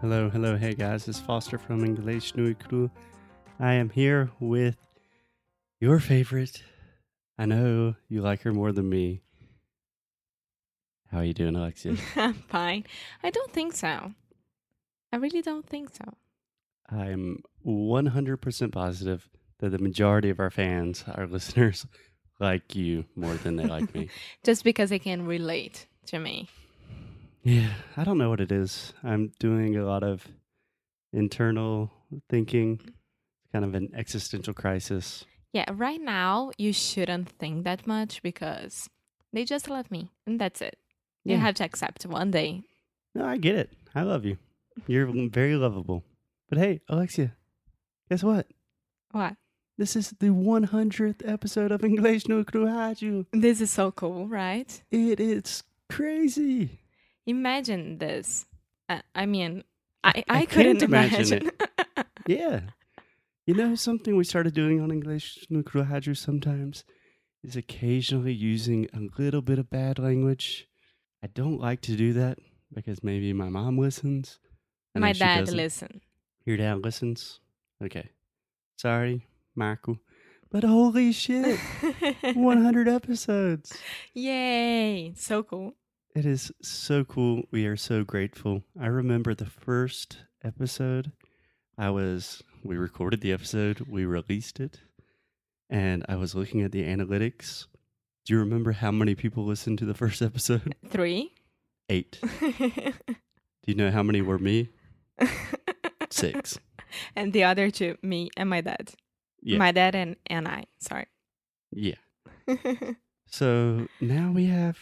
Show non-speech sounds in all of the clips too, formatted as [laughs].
Hello, hello, hey guys, it's Foster from English no Cru. I am here with your favorite. I know you like her more than me. How are you doing, Alexia? [laughs] I'm fine. I don't think so. I really don't think so. I'm 100% positive that the majority of our fans, our [laughs] listeners, like you more than they like me. [laughs] Just because they can relate to me. Yeah, I don't know what it is. I'm doing a lot of internal thinking, mm. kind of an existential crisis. Yeah, right now you shouldn't think that much because they just love me and that's it. You Yeah. have to accept one day. No, I get it. I love you. You're very lovable. But hey, Alexia, guess what? What? This is the 100th episode of English no Cruhaju. This is so cool, right? It is crazy. Imagine this. Uh, I mean, I, I I, couldn't imagine imagine. [laughs] Yeah. You know, something we started doing on English no sometimes is occasionally using a little bit of bad language. I don't like to do that because maybe my mom listens. I My dad doesn't. Your dad listens? Okay. Sorry, Michael. But holy shit, [laughs] 100 episodes. Yay! So cool. It is so cool. We are so grateful. I remember the first episode. I was, we recorded the episode, we released it, and I was looking at the analytics. Do you remember how many people listened to the first episode? [laughs] Three. Eight. [laughs] Do you know how many were me? Six. [laughs] and the other two, me and my dad. Yeah. My dad and, and I. Sorry. Yeah. So now we have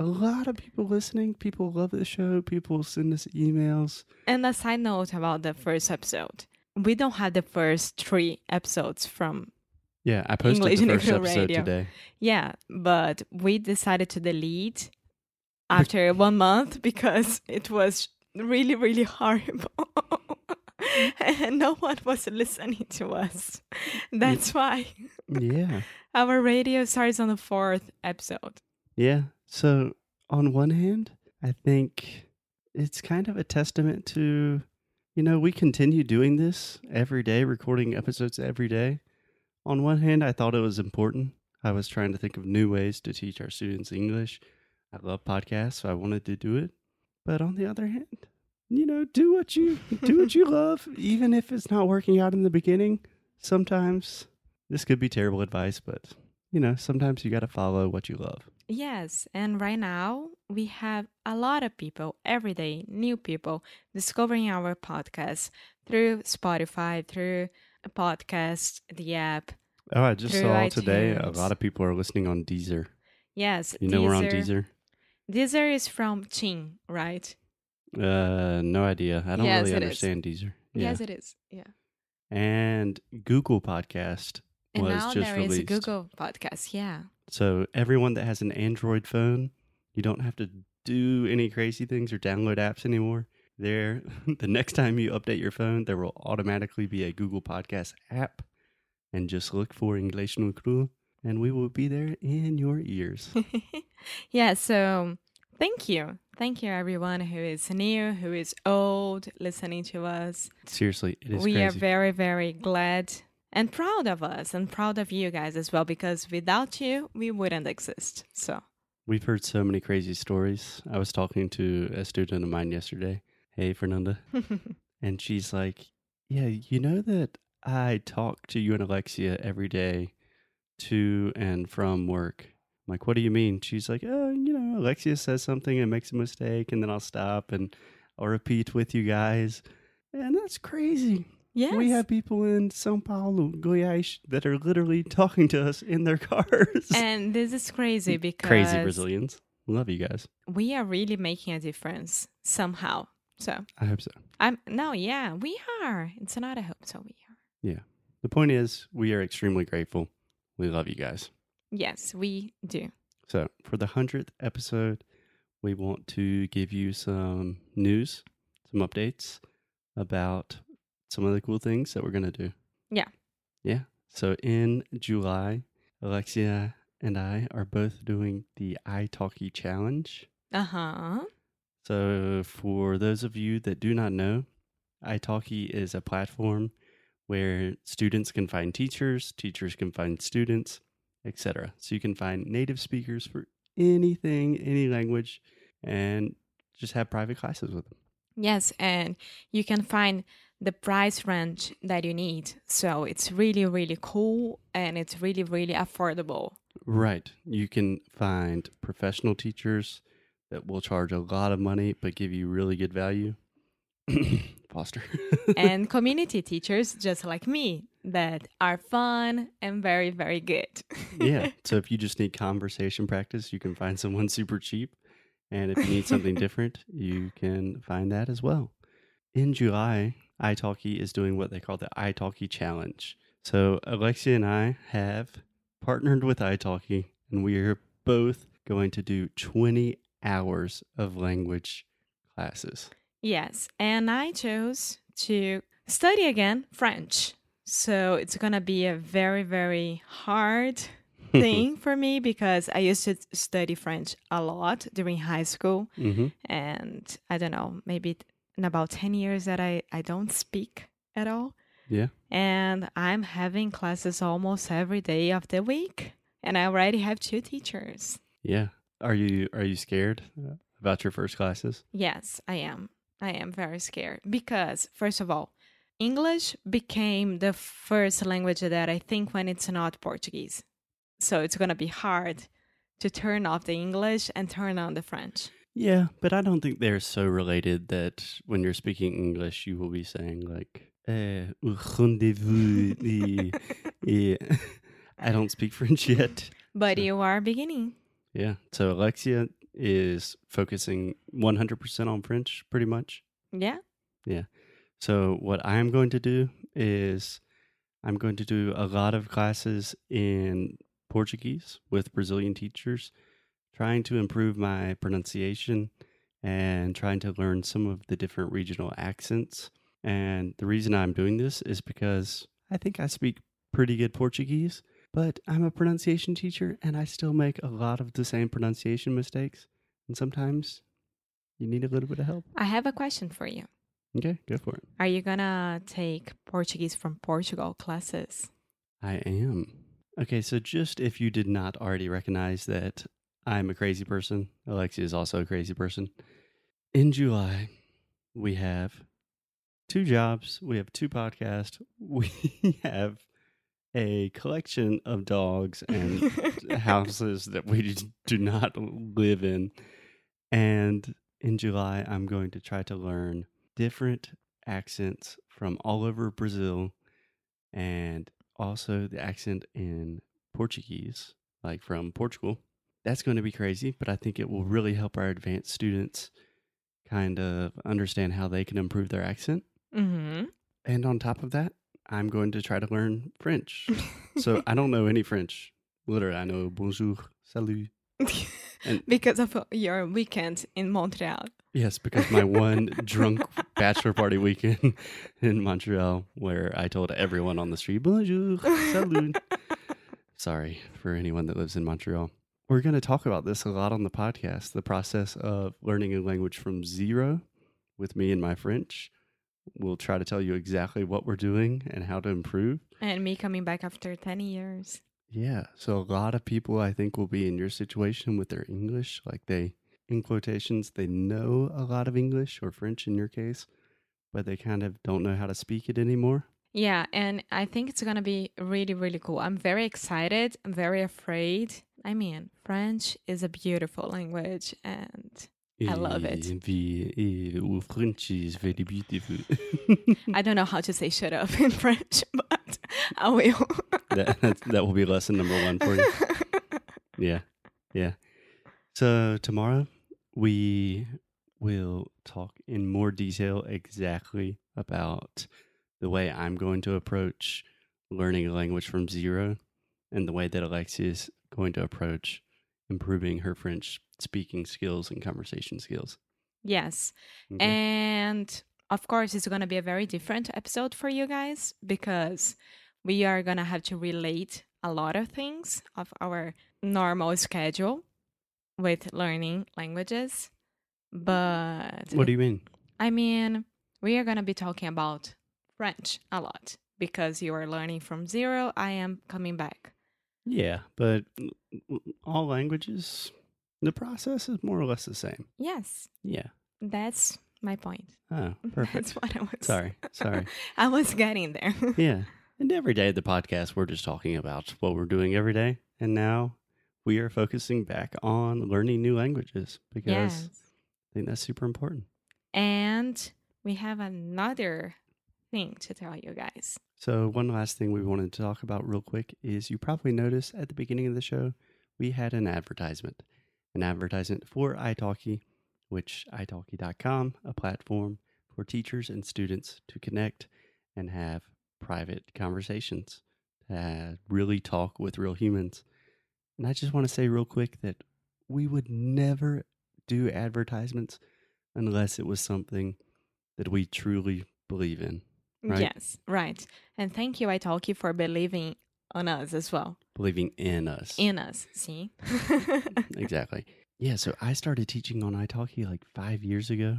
a lot of people listening. People love the show. People send us emails. and a side note about the first episode. We don't have the first three episodes from Yeah, I posted English the Nuclear first episode Radio. today. yeah, but we decided to delete after one month [laughs] because it was really, really horrible. [laughs] and no one was listening to us. That's why Yeah. [laughs] our radio starts on the fourth episode. Yeah. So, on one hand, I think it's kind of a testament to, you know, we continue doing this every day, recording episodes every day. On one hand, I thought it was important. I was trying to think of new ways to teach our students English. I love podcasts, so I wanted to do it. But on the other hand, you know, do what you do what you [laughs] love, even if it's not working out in the beginning. Sometimes this could be terrible advice, but you know, sometimes you got to follow what you love. Yes, and right now we have a lot of people every day, new people discovering our podcast through Spotify, through a podcast, the app. Oh, I just saw today a lot of people are listening on Deezer. Yes, You know we're on Deezer? Deezer is from Chin, right? Uh, no idea. I don't Yes, really it is. understand Deezer. Yeah. Yes, it is. Yeah. and Google Podcast And was now just there is released. a Google podcast. Yeah. So everyone that has an Android phone, you don't have to do any crazy things or download apps anymore. There, [laughs] the next time you update your phone, there will automatically be a Google Podcast app, and just look for English no Cru, and we will be there in your ears. [laughs] yeah, so thank you. Thank you everyone who is new, who is old listening to us. Seriously, it is we crazy. are very, very glad and proud of us and proud of you guys as well because without you, we wouldn't exist. So, We've heard so many crazy stories. I was talking to a student of mine yesterday. Hey, Fernanda. [laughs] And she's like, Yeah, you know that I talk to you and Alexia every day to and from work. I'm like, what do you mean? She's like, Oh, you know, Alexia says something and makes a mistake, and then I'll stop and I'll repeat with you guys. And that's crazy. Yes. We have people in Sao Paulo, Goiás, that are literally [laughs] talking to us in their cars. and this is crazy mm, because crazy Brazilians. Love you guys. We are really making a difference somehow. So I hope so. I'm no, yeah, we are. It's not a hope, so we are. Yeah. The point is, we are extremely grateful. We love you guys. Yes, we do. So, for the 100th episode, we want to give you some news, some updates about some of the cool things that we're going to do. Yeah. Yeah. So, in July, Alexia and I are both doing the italki challenge. Uh huh. So, for those of you that do not know, italki is a platform where students can find teachers, teachers can find students, etc. So, you can find native speakers for anything, any language, and just have private classes with them. Yes, and you can find the price range that you need. So it's really, really cool and it's really, really affordable. Right. You can find professional teachers that will charge a lot of money but give you really good value. [coughs] Foster. [laughs] and community teachers just like me that are fun and very, very good. yeah. [laughs] So if you just need conversation practice, you can find someone super cheap. And if you need [laughs] something different, you can find that as well. In July, italki is doing what they call the italki challenge. So Alexia and I have partnered with italki, and we are both going to do 20 hours of language classes. Yes, and I chose to study again French. So it's going to be a very, very hard thing [laughs] for me because I used to study French a lot during high school. hmm And I don't know, maybe in about 10 years that I, I don't speak at all. Yeah. And I'm having classes almost every day of the week. And I already have two teachers. Yeah. Are you are you scared about your first classes? Yes, I am. I am very scared because, first of all, English became the first language that I think when it's not Portuguese. So it's going to be hard to turn off the English and turn on the French. Yeah, but I don't think they're so related that when you're speaking English, you will be saying like, eh, "Où rendez-vous?" Eh, [laughs] eh." [laughs] I don't speak French yet. But So- you are beginning. Yeah. So Alexia is focusing 100% on French pretty much. Yeah. Yeah. So what I'm going to do is I'm going to do a lot of classes in Portuguese with Brazilian teachers, trying to improve my pronunciation and trying to learn some of the different regional accents. And the reason I'm doing this is because I think I speak pretty good Portuguese, but I'm a pronunciation teacher and I still make a lot of the same pronunciation mistakes. And sometimes you need a little bit of help. I have a question for you. Okay, go for it. Are you going to take Portuguese from Portugal classes? I am. Okay, so just if you did not already recognize that I'm a crazy person, Alexia is also a crazy person. In July, we have two jobs, we have two podcasts, [laughs] we have a collection of dogs and [laughs] houses that we do not live in. And in July, I'm going to try to learn different accents from all over Brazil and also the accent in Portuguese, like from Portugal. That's going to be crazy, but I think it will really help our advanced students kind of understand how they can improve their accent. mm-hmm. And on top of that, I'm going to try to learn French. [laughs] So I don't know any French. Literally, I know bonjour, salut. [laughs] And- because of your weekend in Montreal. Yes, because my one [laughs] drunk bachelor party weekend in Montreal, where I told everyone on the street, bonjour, salut. [laughs] Sorry for anyone that lives in Montreal. We're going to talk about this a lot on the podcast the process of learning a language from zero with me and my French. We'll try to tell you exactly what we're doing and how to improve. And me coming back after 10 years. Yeah. So a lot of people I think will be in your situation with their English. Like they, in quotations, they know a lot of English or French in your case, but they kind of don't know how to speak it anymore. Yeah, and I think it's gonna be really, really cool. I'm very excited. I'm very afraid. I mean, French is a beautiful language, and I love it. Et French is very beautiful. I don't know how to say shut up in [laughs] French, but I will. That, [laughs] that, that will be lesson number one for you. [laughs] Yeah. Yeah. So tomorrow we will talk in more detail exactly about the way I'm going to approach learning a language from zero and the way that Alexia is going to approach improving her French speaking skills and conversation skills. Yes. Okay? And of course, it's going to be a very different episode for you guys because we are going to have to relate a lot of things of our normal schedule with learning languages. But what do you mean? I mean, we are going to be talking about French a lot because you are learning from zero. I am coming back. Yeah, but all languages, the process is more or less the same. Yes, Yeah. that's my point. Oh, [laughs] perfect. That's what I was. sorry. Sorry. [laughs] I was getting there. yeah. And every day of the podcast, we're just talking about what we're doing every day. And now we are focusing back on learning new languages because yes. I think that's super important. And we have another thing to tell you guys. So, one last thing we wanted to talk about real quick is you probably noticed at the beginning of the show, we had an advertisement, an advertisement for italki, which italki.com, a platform for teachers and students to connect and have private conversations, to really talk with real humans. And I just want to say real quick that we would never do advertisements unless it was something that we truly believe in. Right. Yes, right. And thank you, Italki, for believing on us as well. Believing in us. In us, see? [laughs] exactly. Yeah, so I started teaching on italki like five years ago,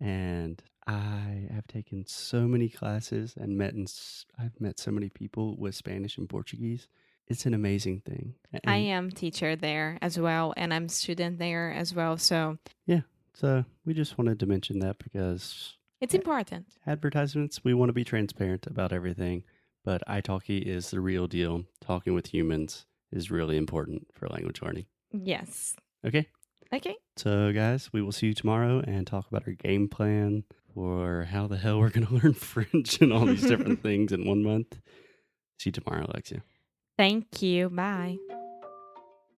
and I have taken so many classes and met and I've met so many people with Spanish and Portuguese. It's an amazing thing. And I am teacher there as well, and I'm student there as well. So yeah, so we just wanted to mention that because it's important. advertisements, we want to be transparent about everything, but italki is the real deal. Talking with humans is really important for language learning. Yes. Okay. Okay. So, guys, we will see you tomorrow and talk about our game plan for how the hell we're going [laughs] to learn French and all these different [laughs] things in one month. See you tomorrow, Alexia. Thank you. Bye.